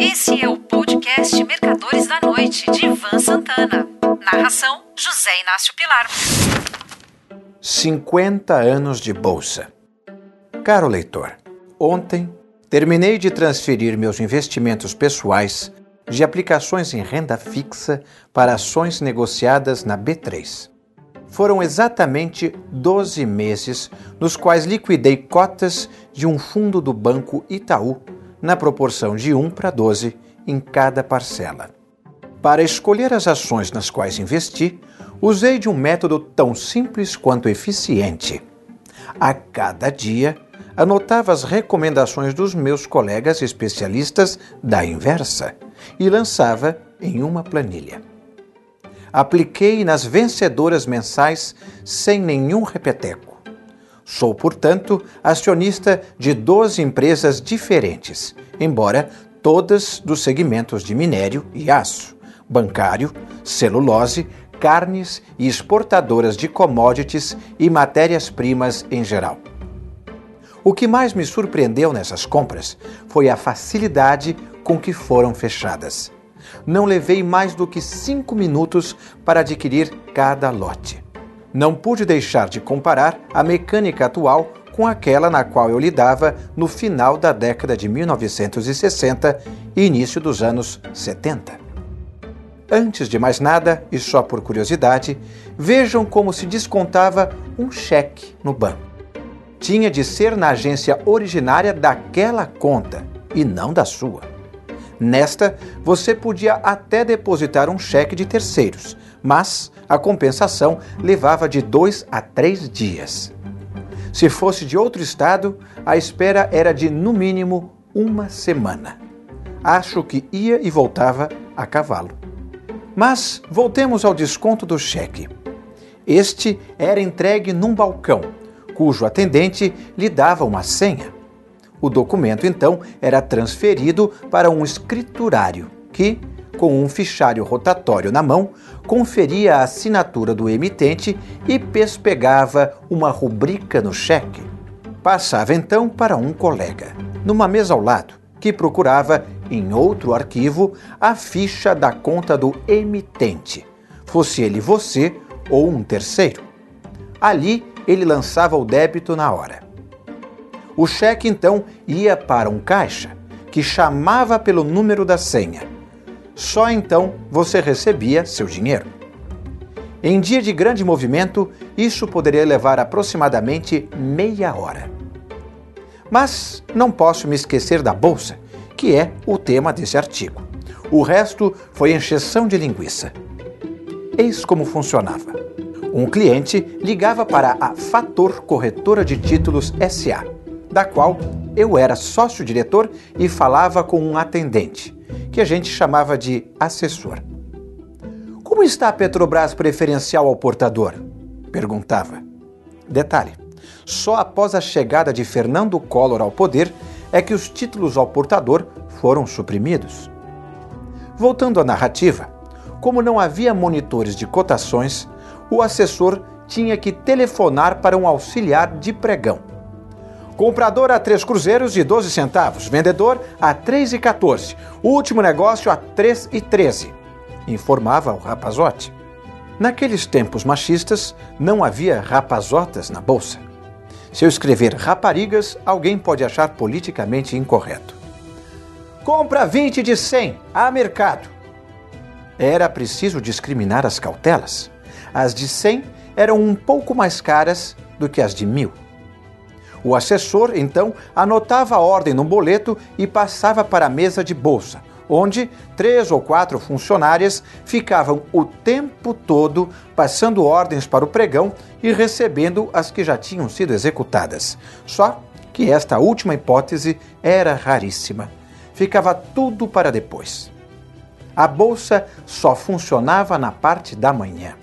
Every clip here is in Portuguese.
Esse é o podcast Mercadores da Noite, de Ivan Santana. Narração: José Inácio Pilar. 50 anos de bolsa. Caro leitor, ontem terminei de transferir meus investimentos pessoais de aplicações em renda fixa para ações negociadas na B3. Foram exatamente 12 meses nos quais liquidei cotas de um fundo do Banco Itaú na proporção de 1 para 12 em cada parcela. Para escolher as ações nas quais investi, usei de um método tão simples quanto eficiente. A cada dia, anotava as recomendações dos meus colegas especialistas da inversa e lançava em uma planilha. Apliquei nas vencedoras mensais sem nenhum repeteco. Sou, portanto, acionista de 12 empresas diferentes, embora todas dos segmentos de minério e aço, bancário, celulose, carnes e exportadoras de commodities e matérias-primas em geral. O que mais me surpreendeu nessas compras foi a facilidade com que foram fechadas. Não levei mais do que cinco minutos para adquirir cada lote. Não pude deixar de comparar a mecânica atual com aquela na qual eu lidava no final da década de 1960 e início dos anos 70. Antes de mais nada, e só por curiosidade, vejam como se descontava um cheque no banco. Tinha de ser na agência originária daquela conta e não da sua. Nesta, você podia até depositar um cheque de terceiros, mas a compensação levava de dois a três dias. Se fosse de outro estado, a espera era de no mínimo uma semana. Acho que ia e voltava a cavalo. Mas voltemos ao desconto do cheque. Este era entregue num balcão, cujo atendente lhe dava uma senha. O documento então era transferido para um escriturário que, com um fichário rotatório na mão, conferia a assinatura do emitente e pespegava uma rubrica no cheque. Passava então para um colega, numa mesa ao lado, que procurava em outro arquivo a ficha da conta do emitente, fosse ele você ou um terceiro. Ali ele lançava o débito na hora. O cheque então ia para um caixa que chamava pelo número da senha. Só então você recebia seu dinheiro. Em dia de grande movimento, isso poderia levar aproximadamente meia hora. Mas não posso me esquecer da bolsa, que é o tema desse artigo. O resto foi encheção de linguiça. Eis como funcionava. Um cliente ligava para a Fator Corretora de Títulos SA da qual eu era sócio-diretor e falava com um atendente, que a gente chamava de assessor. Como está a Petrobras preferencial ao portador? perguntava. Detalhe: só após a chegada de Fernando Collor ao poder é que os títulos ao portador foram suprimidos. Voltando à narrativa, como não havia monitores de cotações, o assessor tinha que telefonar para um auxiliar de pregão Comprador a 3 cruzeiros e 12 centavos. Vendedor a 3 e 14. Último negócio a 3 e 13. Informava o rapazote. Naqueles tempos machistas, não havia rapazotas na bolsa. Se eu escrever raparigas, alguém pode achar politicamente incorreto. Compra 20 de 100 a mercado. Era preciso discriminar as cautelas. As de 100 eram um pouco mais caras do que as de mil. O assessor, então, anotava a ordem no boleto e passava para a mesa de bolsa, onde três ou quatro funcionárias ficavam o tempo todo passando ordens para o pregão e recebendo as que já tinham sido executadas. Só que esta última hipótese era raríssima. Ficava tudo para depois. A bolsa só funcionava na parte da manhã.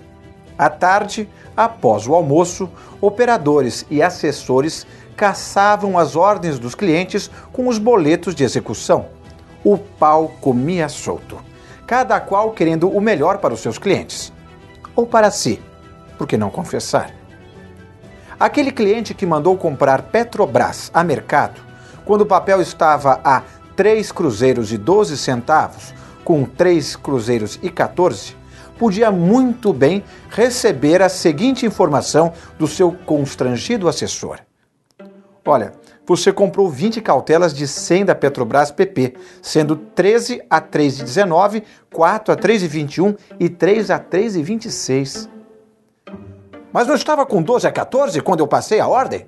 À tarde, após o almoço, operadores e assessores caçavam as ordens dos clientes com os boletos de execução. O pau comia solto, cada qual querendo o melhor para os seus clientes. Ou para si, por que não confessar? Aquele cliente que mandou comprar Petrobras a mercado, quando o papel estava a 3 cruzeiros e 12 centavos com 3 cruzeiros e 14, podia muito bem receber a seguinte informação do seu constrangido assessor. Olha, você comprou 20 cautelas de 100 da Petrobras PP, sendo 13 a 3,19, 4 a 3,21 e 3 a 3,26. Mas não estava com 12 a 14 quando eu passei a ordem?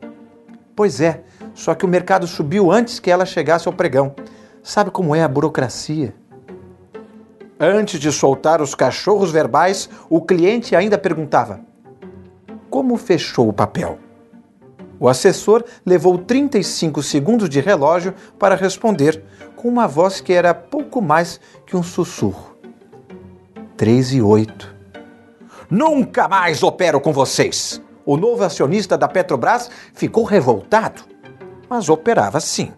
Pois é, só que o mercado subiu antes que ela chegasse ao pregão. Sabe como é a burocracia? Antes de soltar os cachorros verbais, o cliente ainda perguntava: Como fechou o papel? O assessor levou 35 segundos de relógio para responder, com uma voz que era pouco mais que um sussurro. Três e oito. Nunca mais opero com vocês! O novo acionista da Petrobras ficou revoltado, mas operava sim,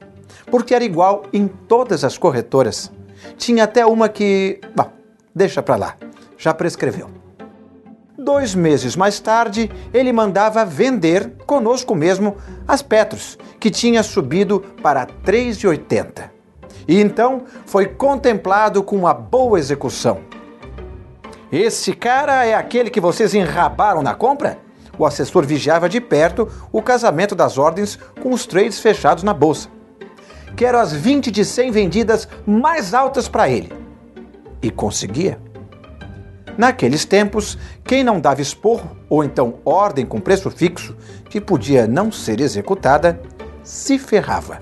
porque era igual em todas as corretoras. Tinha até uma que. Bom, deixa pra lá, já prescreveu. Dois meses mais tarde, ele mandava vender, conosco mesmo, as Petros, que tinha subido para 3,80. E então foi contemplado com uma boa execução. Esse cara é aquele que vocês enrabaram na compra? O assessor vigiava de perto o casamento das ordens com os trades fechados na bolsa. Quero as 20 de 100 vendidas mais altas para ele. E conseguia. Naqueles tempos, quem não dava esporro ou então ordem com preço fixo, que podia não ser executada, se ferrava.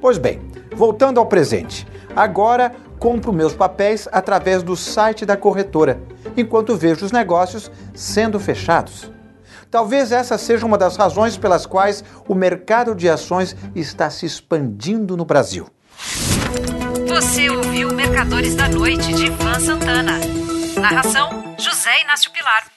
Pois bem, voltando ao presente, agora compro meus papéis através do site da corretora, enquanto vejo os negócios sendo fechados. Talvez essa seja uma das razões pelas quais o mercado de ações está se expandindo no Brasil. Você ouviu Mercadores da Noite de Ivan Santana. Narração: José Inácio Pilar.